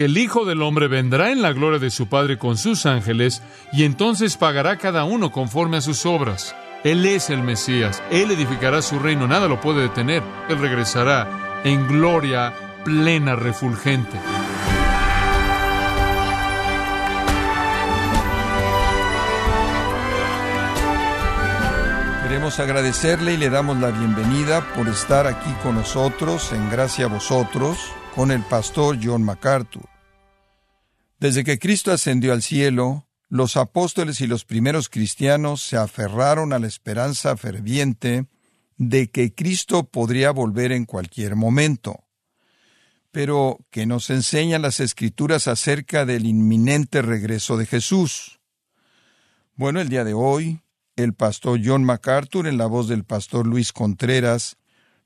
El Hijo del Hombre vendrá en la gloria de su Padre con sus ángeles, y entonces pagará cada uno conforme a sus obras. Él es el Mesías, Él edificará su reino, nada lo puede detener. Él regresará en gloria plena, refulgente. Agradecerle y le damos la bienvenida por estar aquí con nosotros en Gracia a Vosotros con el pastor John MacArthur. Desde que Cristo ascendió al cielo, los apóstoles y los primeros cristianos se aferraron a la esperanza ferviente de que Cristo podría volver en cualquier momento. Pero, ¿qué nos enseñan las escrituras acerca del inminente regreso de Jesús? Bueno, el día de hoy, el pastor John MacArthur, en la voz del pastor Luis Contreras,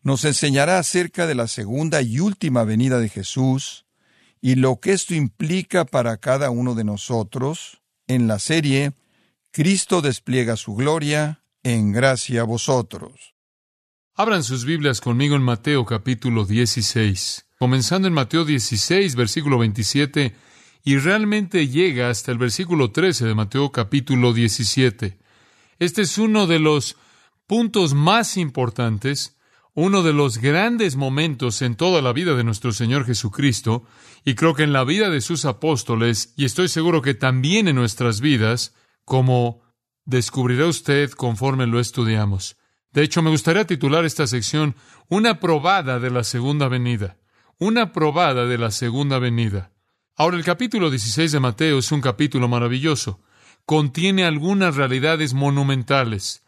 nos enseñará acerca de la segunda y última venida de Jesús y lo que esto implica para cada uno de nosotros en la serie Cristo despliega su gloria en gracia a vosotros. Abran sus Biblias conmigo en Mateo capítulo 16, comenzando en Mateo 16, versículo 27, y realmente llega hasta el versículo 13 de Mateo capítulo 17. Este es uno de los puntos más importantes uno de los grandes momentos en toda la vida de nuestro Señor Jesucristo, y creo que en la vida de sus apóstoles, y estoy seguro que también en nuestras vidas, como descubrirá usted conforme lo estudiamos. De hecho, me gustaría titular esta sección Una probada de la segunda venida. Una probada de la segunda venida. Ahora, el capítulo 16 de Mateo es un capítulo maravilloso. Contiene algunas realidades monumentales.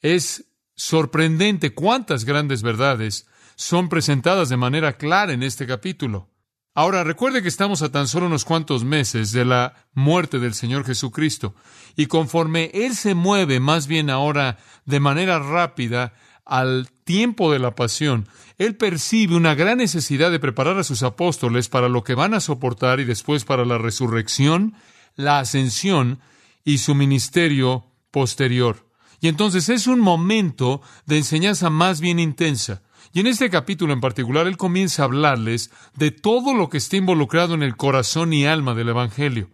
Es sorprendente cuántas grandes verdades son presentadas de manera clara en este capítulo. Ahora, recuerde que estamos a tan solo unos cuantos meses de la muerte del Señor Jesucristo, y conforme Él se mueve más bien ahora de manera rápida al tiempo de la pasión, Él percibe una gran necesidad de preparar a sus apóstoles para lo que van a soportar y después para la resurrección, la ascensión y su ministerio posterior. Y entonces es un momento de enseñanza más bien intensa. Y en este capítulo en particular, él comienza a hablarles de todo lo que está involucrado en el corazón y alma del Evangelio.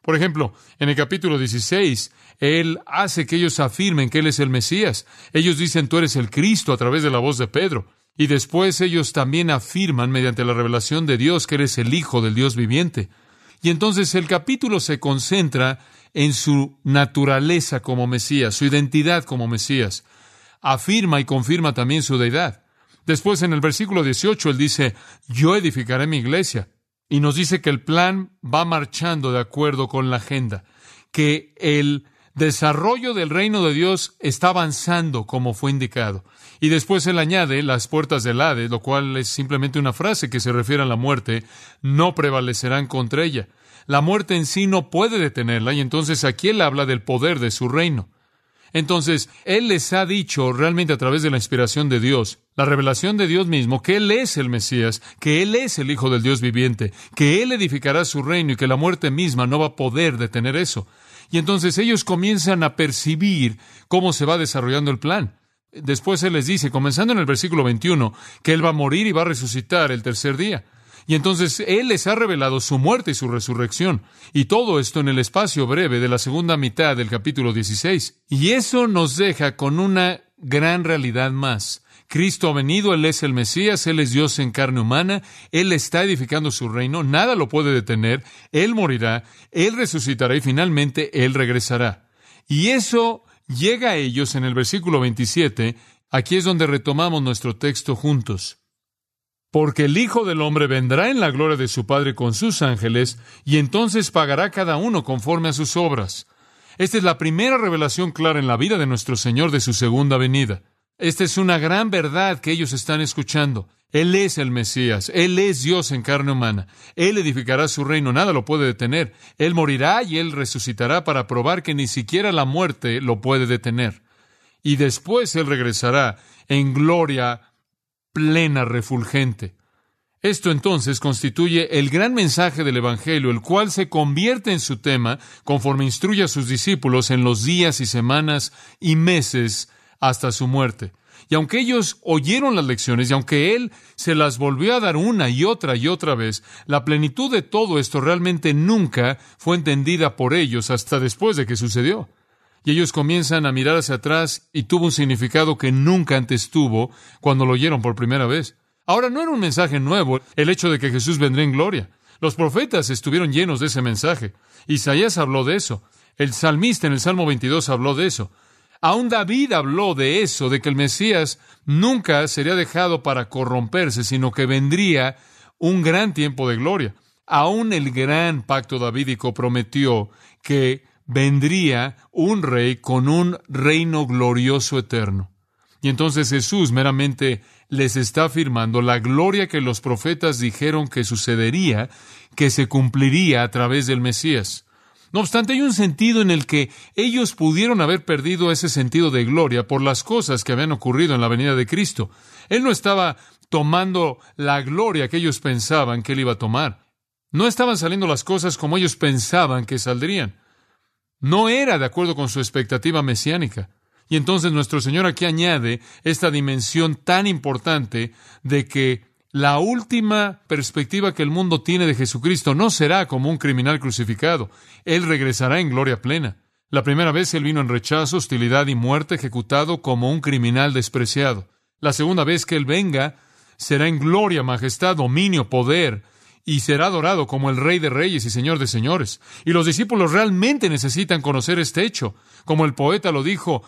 Por ejemplo, en el capítulo 16, él hace que ellos afirmen que él es el Mesías. Ellos dicen, tú eres el Cristo a través de la voz de Pedro. Y después ellos también afirman, mediante la revelación de Dios, que eres el Hijo del Dios viviente. Y entonces el capítulo se concentra en su naturaleza como Mesías, su identidad como Mesías. Afirma y confirma también su deidad. Después en el versículo 18 él dice, yo edificaré mi iglesia. Y nos dice que el plan va marchando de acuerdo con la agenda, que el desarrollo del reino de Dios está avanzando como fue indicado. Y después él añade las puertas del Hades, lo cual es simplemente una frase que se refiere a la muerte, no prevalecerán contra ella. La muerte en sí no puede detenerla y entonces aquí él habla del poder de su reino. Entonces, Él les ha dicho realmente a través de la inspiración de Dios, la revelación de Dios mismo, que Él es el Mesías, que Él es el Hijo del Dios viviente, que Él edificará su reino y que la muerte misma no va a poder detener eso. Y entonces ellos comienzan a percibir cómo se va desarrollando el plan. Después Él les dice, comenzando en el versículo 21, que Él va a morir y va a resucitar el tercer día. Y entonces Él les ha revelado su muerte y su resurrección. Y todo esto en el espacio breve de la segunda mitad del capítulo 16. Y eso nos deja con una gran realidad más. Cristo ha venido, Él es el Mesías, Él es Dios en carne humana, Él está edificando su reino, nada lo puede detener, Él morirá, Él resucitará y finalmente Él regresará. Y eso llega a ellos en el versículo 27, aquí es donde retomamos nuestro texto juntos porque el Hijo del Hombre vendrá en la gloria de su Padre con sus ángeles, y entonces pagará cada uno conforme a sus obras. Esta es la primera revelación clara en la vida de nuestro Señor de su segunda venida. Esta es una gran verdad que ellos están escuchando. Él es el Mesías, Él es Dios en carne humana. Él edificará su reino, nada lo puede detener. Él morirá y Él resucitará para probar que ni siquiera la muerte lo puede detener. Y después Él regresará en gloria plena, refulgente. Esto entonces constituye el gran mensaje del Evangelio, el cual se convierte en su tema conforme instruye a sus discípulos en los días y semanas y meses hasta su muerte. Y aunque ellos oyeron las lecciones y aunque Él se las volvió a dar una y otra y otra vez, la plenitud de todo esto realmente nunca fue entendida por ellos hasta después de que sucedió. Y ellos comienzan a mirar hacia atrás y tuvo un significado que nunca antes tuvo cuando lo oyeron por primera vez. Ahora no era un mensaje nuevo el hecho de que Jesús vendría en gloria. Los profetas estuvieron llenos de ese mensaje. Isaías habló de eso. El salmista en el Salmo 22 habló de eso. Aún David habló de eso, de que el Mesías nunca sería dejado para corromperse, sino que vendría un gran tiempo de gloria. Aún el gran pacto davídico prometió que vendría un rey con un reino glorioso eterno. Y entonces Jesús meramente les está afirmando la gloria que los profetas dijeron que sucedería, que se cumpliría a través del Mesías. No obstante, hay un sentido en el que ellos pudieron haber perdido ese sentido de gloria por las cosas que habían ocurrido en la venida de Cristo. Él no estaba tomando la gloria que ellos pensaban que él iba a tomar. No estaban saliendo las cosas como ellos pensaban que saldrían. No era de acuerdo con su expectativa mesiánica. Y entonces nuestro Señor aquí añade esta dimensión tan importante de que la última perspectiva que el mundo tiene de Jesucristo no será como un criminal crucificado. Él regresará en gloria plena. La primera vez Él vino en rechazo, hostilidad y muerte, ejecutado como un criminal despreciado. La segunda vez que Él venga, será en gloria, majestad, dominio, poder, y será adorado como el Rey de Reyes y Señor de Señores. Y los discípulos realmente necesitan conocer este hecho. Como el poeta lo dijo,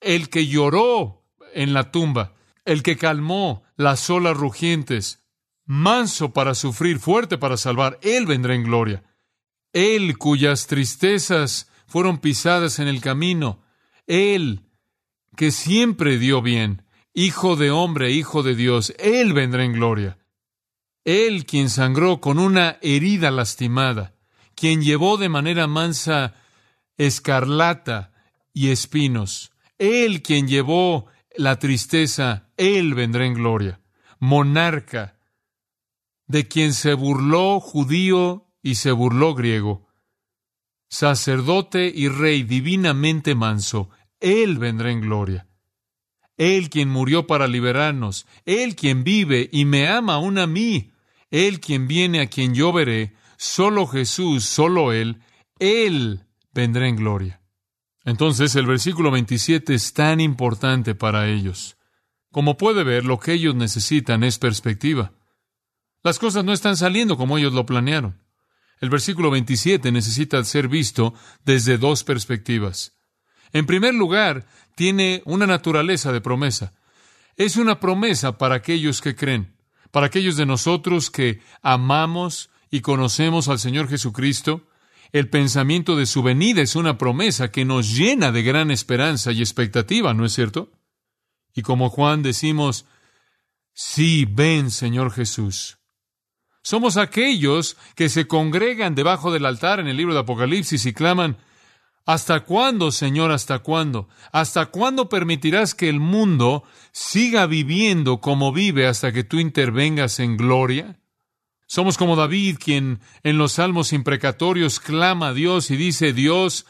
el que lloró en la tumba, el que calmó las olas rugientes, manso para sufrir, fuerte para salvar, Él vendrá en gloria. Él cuyas tristezas fueron pisadas en el camino, Él que siempre dio bien, Hijo de hombre, Hijo de Dios, Él vendrá en gloria. Él quien sangró con una herida lastimada, quien llevó de manera mansa escarlata y espinos, él quien llevó la tristeza, Él vendrá en gloria. Monarca, de quien se burló judío y se burló griego. Sacerdote y rey divinamente manso, Él vendrá en gloria. Él quien murió para liberarnos, Él quien vive y me ama aún a mí, Él quien viene a quien yo veré, solo Jesús, solo Él, Él vendrá en gloria. Entonces el versículo 27 es tan importante para ellos. Como puede ver, lo que ellos necesitan es perspectiva. Las cosas no están saliendo como ellos lo planearon. El versículo 27 necesita ser visto desde dos perspectivas. En primer lugar, tiene una naturaleza de promesa. Es una promesa para aquellos que creen, para aquellos de nosotros que amamos y conocemos al Señor Jesucristo, el pensamiento de su venida es una promesa que nos llena de gran esperanza y expectativa, ¿no es cierto? Y como Juan decimos, sí, ven, Señor Jesús. Somos aquellos que se congregan debajo del altar en el libro de Apocalipsis y claman, ¿Hasta cuándo, Señor, hasta cuándo? ¿Hasta cuándo permitirás que el mundo siga viviendo como vive hasta que tú intervengas en gloria? Somos como David, quien en los salmos imprecatorios clama a Dios y dice, Dios,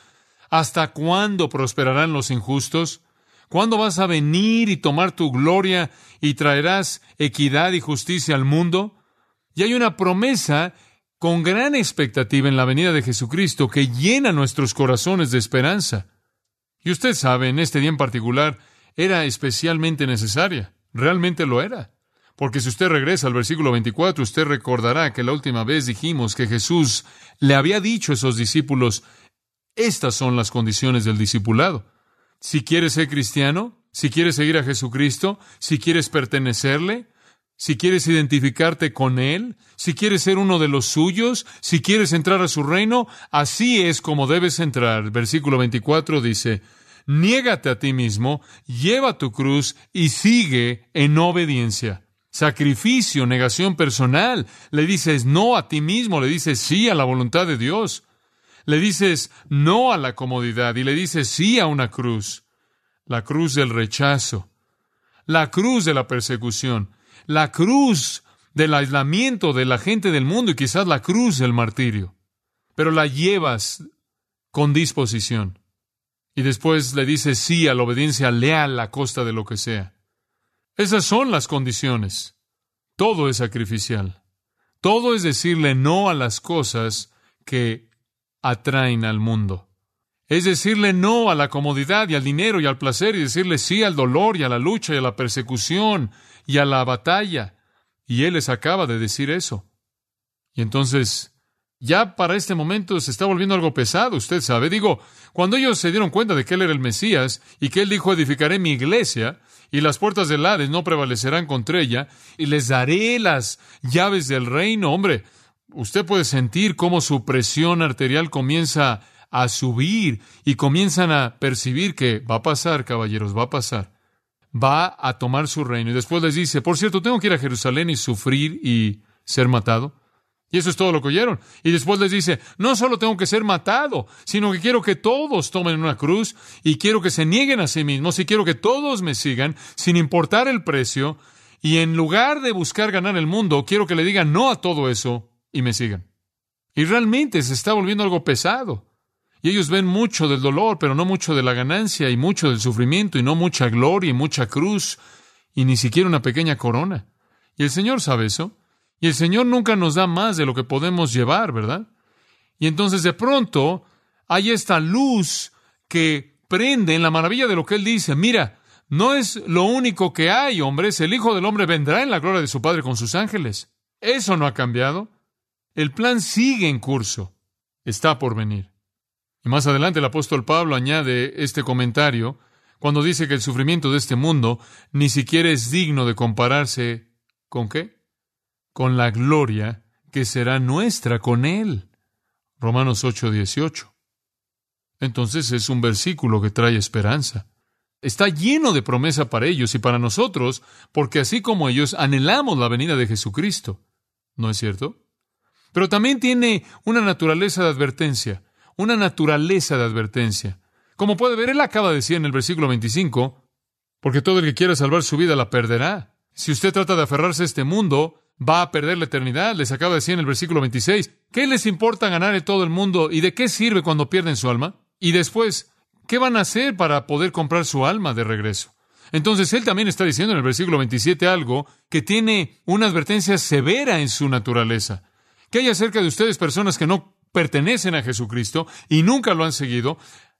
¿hasta cuándo prosperarán los injustos? ¿Cuándo vas a venir y tomar tu gloria y traerás equidad y justicia al mundo? Y hay una promesa con gran expectativa en la venida de Jesucristo que llena nuestros corazones de esperanza. Y usted sabe, en este día en particular, era especialmente necesaria. Realmente lo era. Porque si usted regresa al versículo 24, usted recordará que la última vez dijimos que Jesús le había dicho a esos discípulos, estas son las condiciones del discipulado. Si quieres ser cristiano, si quieres seguir a Jesucristo, si quieres pertenecerle, si quieres identificarte con Él, si quieres ser uno de los suyos, si quieres entrar a su reino, así es como debes entrar. Versículo 24 dice, niégate a ti mismo, lleva tu cruz y sigue en obediencia sacrificio, negación personal. Le dices no a ti mismo, le dices sí a la voluntad de Dios. Le dices no a la comodidad y le dices sí a una cruz. La cruz del rechazo, la cruz de la persecución, la cruz del aislamiento de la gente del mundo y quizás la cruz del martirio. Pero la llevas con disposición. Y después le dices sí a la obediencia leal a costa de lo que sea. Esas son las condiciones. Todo es sacrificial. Todo es decirle no a las cosas que atraen al mundo. Es decirle no a la comodidad y al dinero y al placer y decirle sí al dolor y a la lucha y a la persecución y a la batalla. Y Él les acaba de decir eso. Y entonces, ya para este momento se está volviendo algo pesado, usted sabe. Digo, cuando ellos se dieron cuenta de que Él era el Mesías y que Él dijo, edificaré mi iglesia y las puertas del Hades no prevalecerán contra ella y les daré las llaves del reino, hombre, usted puede sentir cómo su presión arterial comienza a subir y comienzan a percibir que va a pasar, caballeros, va a pasar. Va a tomar su reino. Y después les dice, por cierto, tengo que ir a Jerusalén y sufrir y ser matado. Y eso es todo lo que oyeron. Y después les dice, no solo tengo que ser matado, sino que quiero que todos tomen una cruz y quiero que se nieguen a sí mismos y quiero que todos me sigan sin importar el precio. Y en lugar de buscar ganar el mundo, quiero que le digan no a todo eso y me sigan. Y realmente se está volviendo algo pesado. Y ellos ven mucho del dolor, pero no mucho de la ganancia, y mucho del sufrimiento, y no mucha gloria, y mucha cruz, y ni siquiera una pequeña corona. Y el Señor sabe eso. Y el Señor nunca nos da más de lo que podemos llevar, ¿verdad? Y entonces de pronto hay esta luz que prende en la maravilla de lo que Él dice. Mira, no es lo único que hay, hombres. El Hijo del Hombre vendrá en la gloria de su Padre con sus ángeles. Eso no ha cambiado. El plan sigue en curso. Está por venir. Y más adelante el apóstol Pablo añade este comentario cuando dice que el sufrimiento de este mundo ni siquiera es digno de compararse con qué? Con la gloria que será nuestra con Él. Romanos 8:18. Entonces es un versículo que trae esperanza. Está lleno de promesa para ellos y para nosotros, porque así como ellos anhelamos la venida de Jesucristo. ¿No es cierto? Pero también tiene una naturaleza de advertencia una naturaleza de advertencia. Como puede ver, él acaba de decir en el versículo 25, porque todo el que quiera salvar su vida la perderá. Si usted trata de aferrarse a este mundo, va a perder la eternidad. Les acaba de decir en el versículo 26, ¿qué les importa ganar en todo el mundo y de qué sirve cuando pierden su alma? Y después, ¿qué van a hacer para poder comprar su alma de regreso? Entonces, él también está diciendo en el versículo 27 algo que tiene una advertencia severa en su naturaleza. ¿Qué hay acerca de ustedes personas que no pertenecen a Jesucristo y nunca lo han seguido,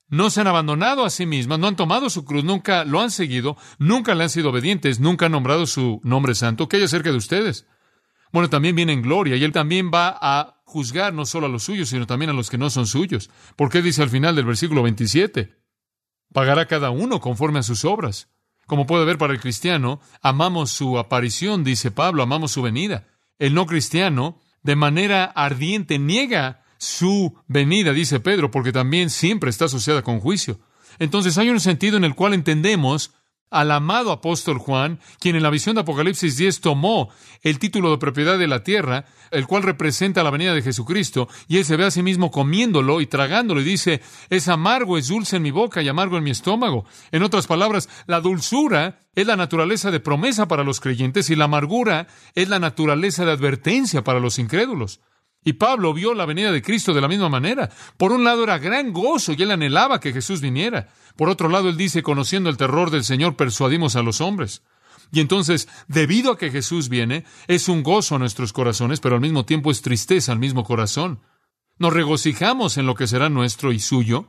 no se han abandonado a sí mismas, no han tomado su cruz, nunca lo han seguido, nunca le han sido obedientes, nunca han nombrado su nombre santo. ¿Qué hay acerca de ustedes? Bueno, también viene en gloria y él también va a juzgar no solo a los suyos, sino también a los que no son suyos. ¿Por qué dice al final del versículo 27? Pagará cada uno conforme a sus obras. Como puede ver para el cristiano, amamos su aparición, dice Pablo, amamos su venida. El no cristiano, de manera ardiente, niega su venida, dice Pedro, porque también siempre está asociada con juicio. Entonces hay un sentido en el cual entendemos al amado apóstol Juan, quien en la visión de Apocalipsis 10 tomó el título de propiedad de la tierra, el cual representa la venida de Jesucristo, y él se ve a sí mismo comiéndolo y tragándolo y dice, es amargo, es dulce en mi boca y amargo en mi estómago. En otras palabras, la dulzura es la naturaleza de promesa para los creyentes y la amargura es la naturaleza de advertencia para los incrédulos. Y Pablo vio la venida de Cristo de la misma manera. Por un lado era gran gozo y él anhelaba que Jesús viniera. Por otro lado, él dice, conociendo el terror del Señor, persuadimos a los hombres. Y entonces, debido a que Jesús viene, es un gozo a nuestros corazones, pero al mismo tiempo es tristeza al mismo corazón. Nos regocijamos en lo que será nuestro y suyo,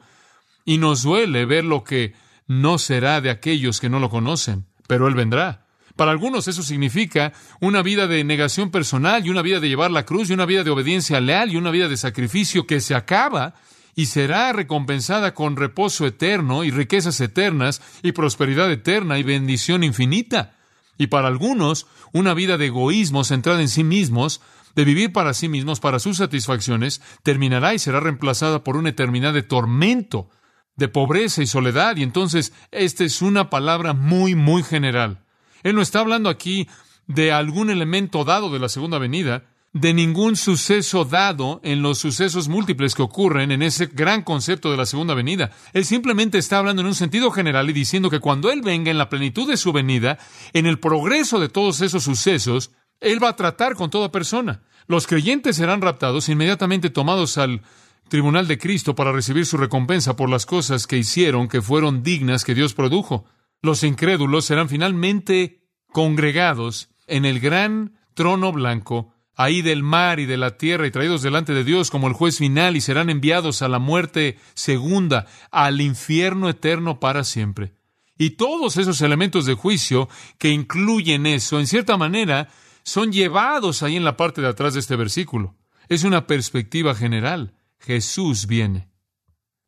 y nos duele ver lo que no será de aquellos que no lo conocen, pero Él vendrá. Para algunos eso significa una vida de negación personal y una vida de llevar la cruz y una vida de obediencia leal y una vida de sacrificio que se acaba y será recompensada con reposo eterno y riquezas eternas y prosperidad eterna y bendición infinita. Y para algunos, una vida de egoísmo centrada en sí mismos, de vivir para sí mismos, para sus satisfacciones, terminará y será reemplazada por una eternidad de tormento, de pobreza y soledad. Y entonces, esta es una palabra muy, muy general. Él no está hablando aquí de algún elemento dado de la segunda venida, de ningún suceso dado en los sucesos múltiples que ocurren en ese gran concepto de la segunda venida. Él simplemente está hablando en un sentido general y diciendo que cuando Él venga en la plenitud de su venida, en el progreso de todos esos sucesos, Él va a tratar con toda persona. Los creyentes serán raptados, inmediatamente tomados al tribunal de Cristo para recibir su recompensa por las cosas que hicieron que fueron dignas que Dios produjo. Los incrédulos serán finalmente congregados en el gran trono blanco, ahí del mar y de la tierra, y traídos delante de Dios como el juez final, y serán enviados a la muerte segunda, al infierno eterno para siempre. Y todos esos elementos de juicio que incluyen eso, en cierta manera, son llevados ahí en la parte de atrás de este versículo. Es una perspectiva general. Jesús viene.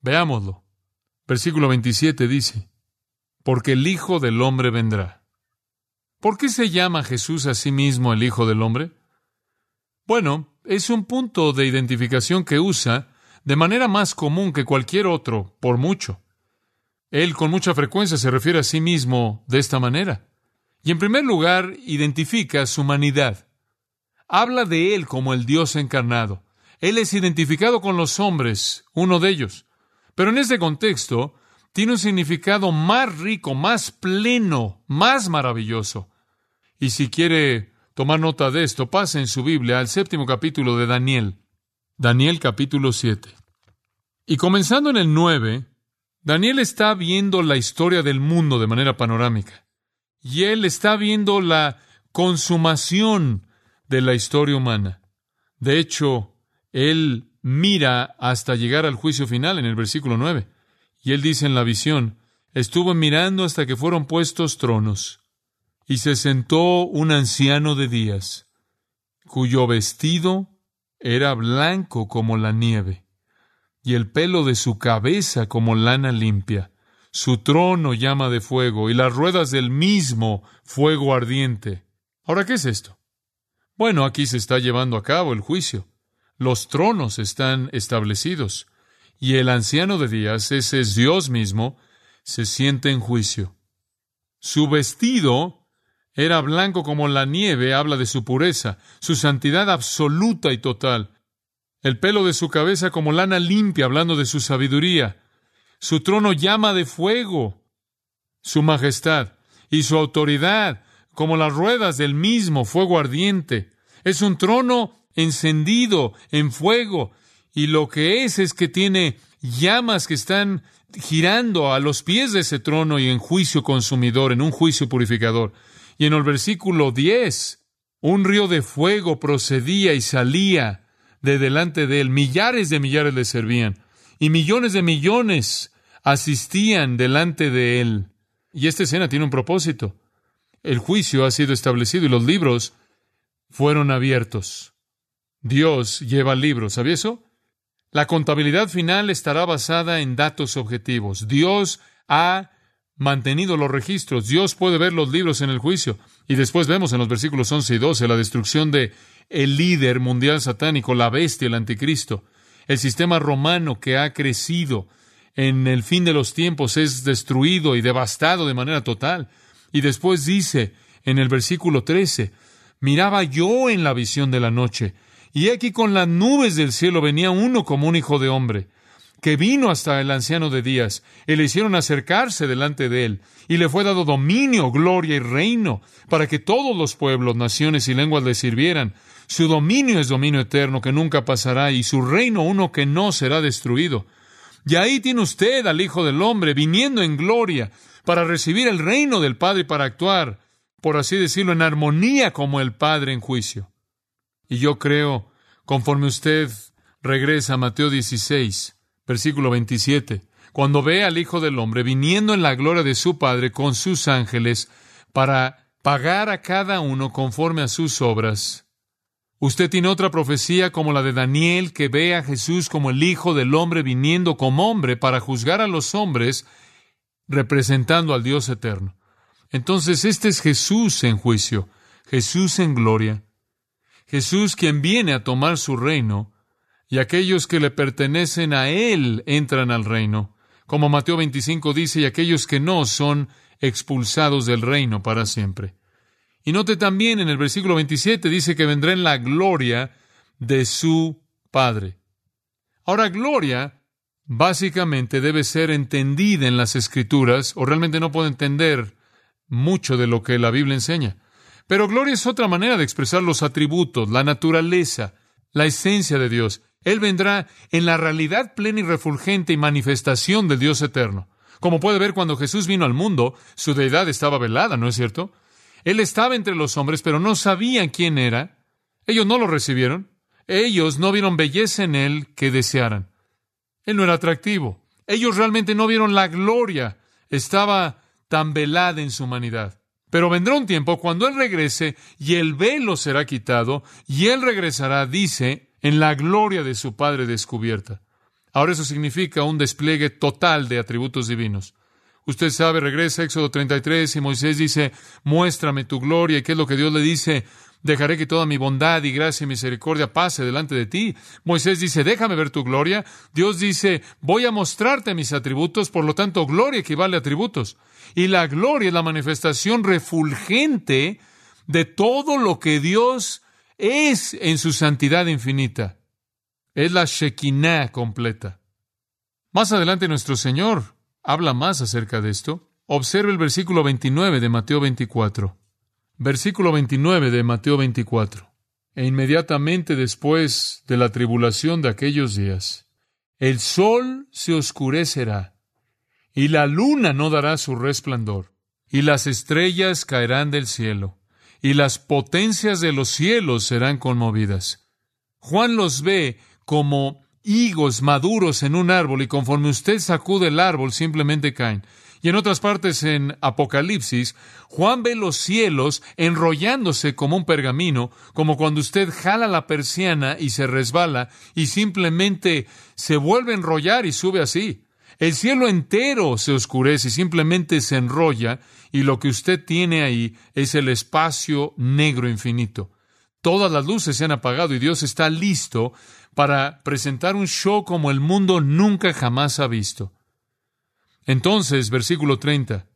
Veámoslo. Versículo 27 dice, porque el Hijo del Hombre vendrá. ¿Por qué se llama Jesús a sí mismo el Hijo del Hombre? Bueno, es un punto de identificación que usa de manera más común que cualquier otro, por mucho. Él con mucha frecuencia se refiere a sí mismo de esta manera. Y en primer lugar, identifica su humanidad. Habla de Él como el Dios encarnado. Él es identificado con los hombres, uno de ellos. Pero en este contexto, tiene un significado más rico, más pleno, más maravilloso. Y si quiere tomar nota de esto, pase en su Biblia al séptimo capítulo de Daniel. Daniel capítulo 7. Y comenzando en el 9, Daniel está viendo la historia del mundo de manera panorámica. Y él está viendo la consumación de la historia humana. De hecho, él mira hasta llegar al juicio final en el versículo 9. Y él dice en la visión, estuvo mirando hasta que fueron puestos tronos, y se sentó un anciano de días, cuyo vestido era blanco como la nieve, y el pelo de su cabeza como lana limpia, su trono llama de fuego, y las ruedas del mismo fuego ardiente. Ahora, ¿qué es esto? Bueno, aquí se está llevando a cabo el juicio. Los tronos están establecidos y el anciano de días, ese es Dios mismo, se siente en juicio. Su vestido era blanco como la nieve, habla de su pureza, su santidad absoluta y total. El pelo de su cabeza como lana limpia, hablando de su sabiduría. Su trono llama de fuego, su majestad y su autoridad como las ruedas del mismo fuego ardiente. Es un trono encendido en fuego y lo que es es que tiene llamas que están girando a los pies de ese trono y en juicio consumidor, en un juicio purificador. Y en el versículo 10, un río de fuego procedía y salía de delante de él. Millares de millares le servían y millones de millones asistían delante de él. Y esta escena tiene un propósito. El juicio ha sido establecido y los libros fueron abiertos. Dios lleva libros, ¿sabía eso? La contabilidad final estará basada en datos objetivos. Dios ha mantenido los registros. Dios puede ver los libros en el juicio. Y después vemos en los versículos 11 y 12 la destrucción de el líder mundial satánico, la bestia, el anticristo. El sistema romano que ha crecido en el fin de los tiempos es destruido y devastado de manera total. Y después dice en el versículo 13, miraba yo en la visión de la noche y aquí con las nubes del cielo venía uno como un hijo de hombre, que vino hasta el anciano de días, y le hicieron acercarse delante de él, y le fue dado dominio, gloria y reino, para que todos los pueblos, naciones y lenguas le sirvieran. Su dominio es dominio eterno que nunca pasará, y su reino uno que no será destruido. Y ahí tiene usted al Hijo del Hombre viniendo en gloria para recibir el reino del Padre y para actuar, por así decirlo, en armonía como el Padre en juicio. Y yo creo, conforme usted regresa a Mateo 16, versículo 27, cuando ve al Hijo del Hombre viniendo en la gloria de su Padre con sus ángeles para pagar a cada uno conforme a sus obras. Usted tiene otra profecía como la de Daniel que ve a Jesús como el Hijo del Hombre viniendo como hombre para juzgar a los hombres representando al Dios eterno. Entonces este es Jesús en juicio, Jesús en gloria. Jesús quien viene a tomar su reino, y aquellos que le pertenecen a Él entran al reino, como Mateo 25 dice, y aquellos que no son expulsados del reino para siempre. Y note también en el versículo 27 dice que vendrá en la gloria de su Padre. Ahora, gloria básicamente debe ser entendida en las Escrituras, o realmente no puedo entender mucho de lo que la Biblia enseña. Pero gloria es otra manera de expresar los atributos, la naturaleza, la esencia de Dios. Él vendrá en la realidad plena y refulgente y manifestación del Dios eterno. Como puede ver cuando Jesús vino al mundo, su deidad estaba velada, ¿no es cierto? Él estaba entre los hombres, pero no sabían quién era. Ellos no lo recibieron. Ellos no vieron belleza en Él que desearan. Él no era atractivo. Ellos realmente no vieron la gloria. Estaba tan velada en su humanidad. Pero vendrá un tiempo cuando Él regrese y el velo será quitado y Él regresará, dice, en la gloria de su Padre descubierta. Ahora eso significa un despliegue total de atributos divinos. Usted sabe, regresa a Éxodo 33 y Moisés dice, muéstrame tu gloria. ¿Y qué es lo que Dios le dice? Dejaré que toda mi bondad y gracia y misericordia pase delante de ti. Moisés dice, déjame ver tu gloria. Dios dice, voy a mostrarte mis atributos, por lo tanto, gloria equivale a atributos. Y la gloria es la manifestación refulgente de todo lo que Dios es en su santidad infinita. Es la Shekinah completa. Más adelante nuestro Señor habla más acerca de esto. Observe el versículo 29 de Mateo 24. Versículo 29 de Mateo 24. E inmediatamente después de la tribulación de aquellos días, el sol se oscurecerá, y la luna no dará su resplandor, y las estrellas caerán del cielo, y las potencias de los cielos serán conmovidas. Juan los ve como higos maduros en un árbol y conforme usted sacude el árbol simplemente caen. Y en otras partes en Apocalipsis, Juan ve los cielos enrollándose como un pergamino, como cuando usted jala la persiana y se resbala y simplemente se vuelve a enrollar y sube así. El cielo entero se oscurece y simplemente se enrolla y lo que usted tiene ahí es el espacio negro infinito. Todas las luces se han apagado y Dios está listo para presentar un show como el mundo nunca jamás ha visto. Entonces, versículo 30,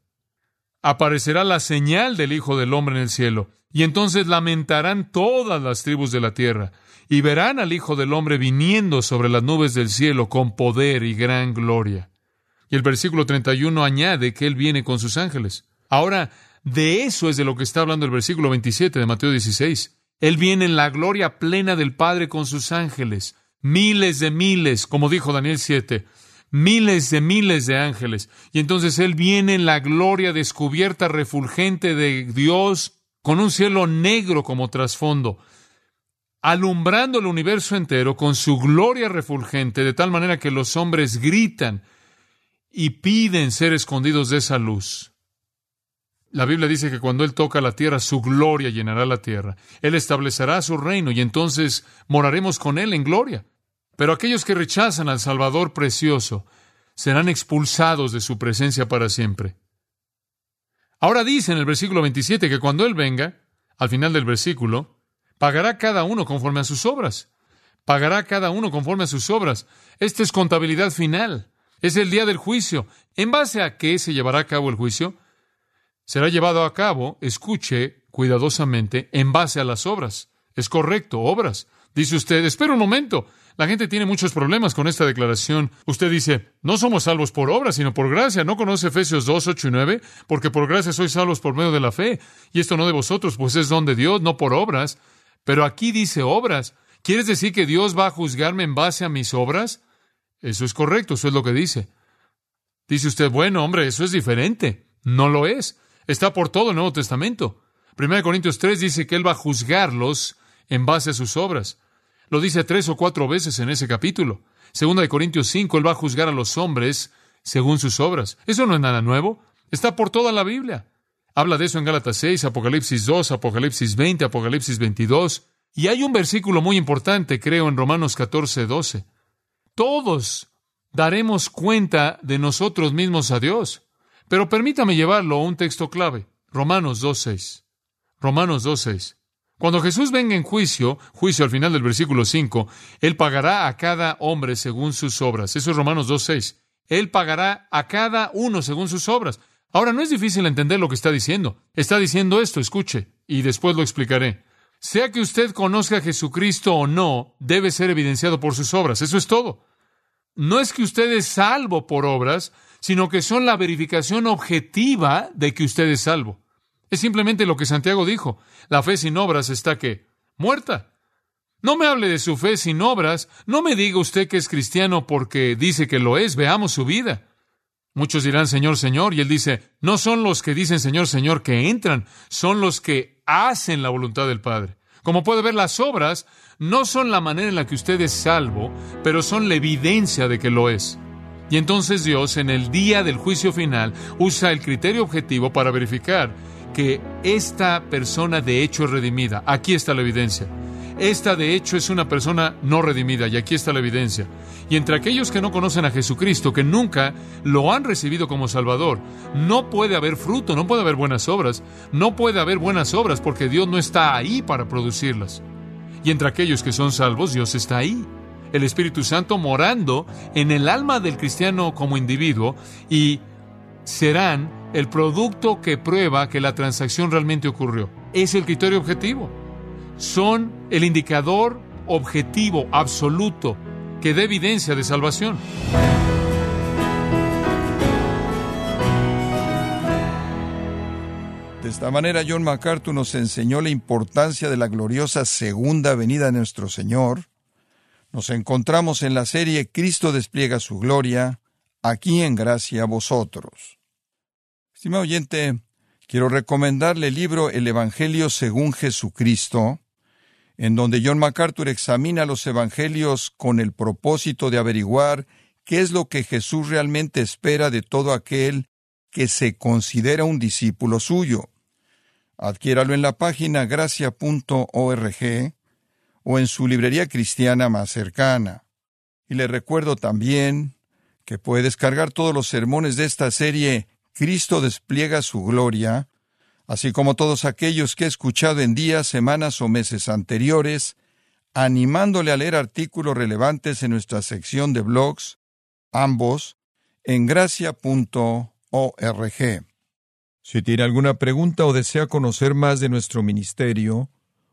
aparecerá la señal del Hijo del Hombre en el cielo, y entonces lamentarán todas las tribus de la tierra, y verán al Hijo del Hombre viniendo sobre las nubes del cielo con poder y gran gloria. Y el versículo 31 añade que Él viene con sus ángeles. Ahora, de eso es de lo que está hablando el versículo 27 de Mateo 16. Él viene en la gloria plena del Padre con sus ángeles, miles de miles, como dijo Daniel 7, miles de miles de ángeles. Y entonces Él viene en la gloria descubierta, refulgente de Dios, con un cielo negro como trasfondo, alumbrando el universo entero con su gloria refulgente, de tal manera que los hombres gritan y piden ser escondidos de esa luz. La Biblia dice que cuando Él toca la tierra, su gloria llenará la tierra. Él establecerá su reino y entonces moraremos con Él en gloria. Pero aquellos que rechazan al Salvador precioso serán expulsados de su presencia para siempre. Ahora dice en el versículo 27 que cuando Él venga, al final del versículo, pagará cada uno conforme a sus obras. Pagará cada uno conforme a sus obras. Esta es contabilidad final. Es el día del juicio. ¿En base a qué se llevará a cabo el juicio? Será llevado a cabo, escuche cuidadosamente, en base a las obras. Es correcto, obras. Dice usted, espera un momento. La gente tiene muchos problemas con esta declaración. Usted dice, no somos salvos por obras, sino por gracia. ¿No conoce Efesios 2, 8 y 9? Porque por gracia sois salvos por medio de la fe. Y esto no de vosotros, pues es don de Dios, no por obras. Pero aquí dice obras. ¿Quieres decir que Dios va a juzgarme en base a mis obras? Eso es correcto, eso es lo que dice. Dice usted, bueno, hombre, eso es diferente. No lo es. Está por todo el Nuevo Testamento. 1 Corintios 3 dice que Él va a juzgarlos en base a sus obras. Lo dice tres o cuatro veces en ese capítulo. Segunda de Corintios 5, Él va a juzgar a los hombres según sus obras. Eso no es nada nuevo. Está por toda la Biblia. Habla de eso en Gálatas 6, Apocalipsis 2, Apocalipsis 20, Apocalipsis 22. Y hay un versículo muy importante, creo, en Romanos 14, 12. Todos daremos cuenta de nosotros mismos a Dios. Pero permítame llevarlo a un texto clave, Romanos 2.6. Romanos 2.6. Cuando Jesús venga en juicio, juicio al final del versículo 5, Él pagará a cada hombre según sus obras. Eso es Romanos 2.6. Él pagará a cada uno según sus obras. Ahora, no es difícil entender lo que está diciendo. Está diciendo esto, escuche, y después lo explicaré. Sea que usted conozca a Jesucristo o no, debe ser evidenciado por sus obras. Eso es todo. No es que usted es salvo por obras, sino que son la verificación objetiva de que usted es salvo. Es simplemente lo que Santiago dijo. La fe sin obras está que muerta. No me hable de su fe sin obras, no me diga usted que es cristiano porque dice que lo es, veamos su vida. Muchos dirán Señor, Señor, y él dice, no son los que dicen Señor, Señor que entran, son los que hacen la voluntad del Padre. Como puede ver, las obras no son la manera en la que usted es salvo, pero son la evidencia de que lo es. Y entonces Dios, en el día del juicio final, usa el criterio objetivo para verificar que esta persona de hecho es redimida. Aquí está la evidencia. Esta de hecho es una persona no redimida y aquí está la evidencia. Y entre aquellos que no conocen a Jesucristo, que nunca lo han recibido como Salvador, no puede haber fruto, no puede haber buenas obras, no puede haber buenas obras porque Dios no está ahí para producirlas. Y entre aquellos que son salvos, Dios está ahí. El Espíritu Santo morando en el alma del cristiano como individuo y serán el producto que prueba que la transacción realmente ocurrió. Es el criterio objetivo son el indicador objetivo, absoluto, que da evidencia de salvación. De esta manera, John MacArthur nos enseñó la importancia de la gloriosa segunda venida de nuestro Señor. Nos encontramos en la serie Cristo despliega su gloria, aquí en gracia a vosotros. Estimado oyente, quiero recomendarle el libro El Evangelio según Jesucristo, en donde John MacArthur examina los evangelios con el propósito de averiguar qué es lo que Jesús realmente espera de todo aquel que se considera un discípulo suyo. Adquiéralo en la página gracia.org o en su librería cristiana más cercana. Y le recuerdo también que puede descargar todos los sermones de esta serie Cristo despliega su gloria así como todos aquellos que he escuchado en días, semanas o meses anteriores, animándole a leer artículos relevantes en nuestra sección de blogs, ambos, en gracia.org. Si tiene alguna pregunta o desea conocer más de nuestro ministerio,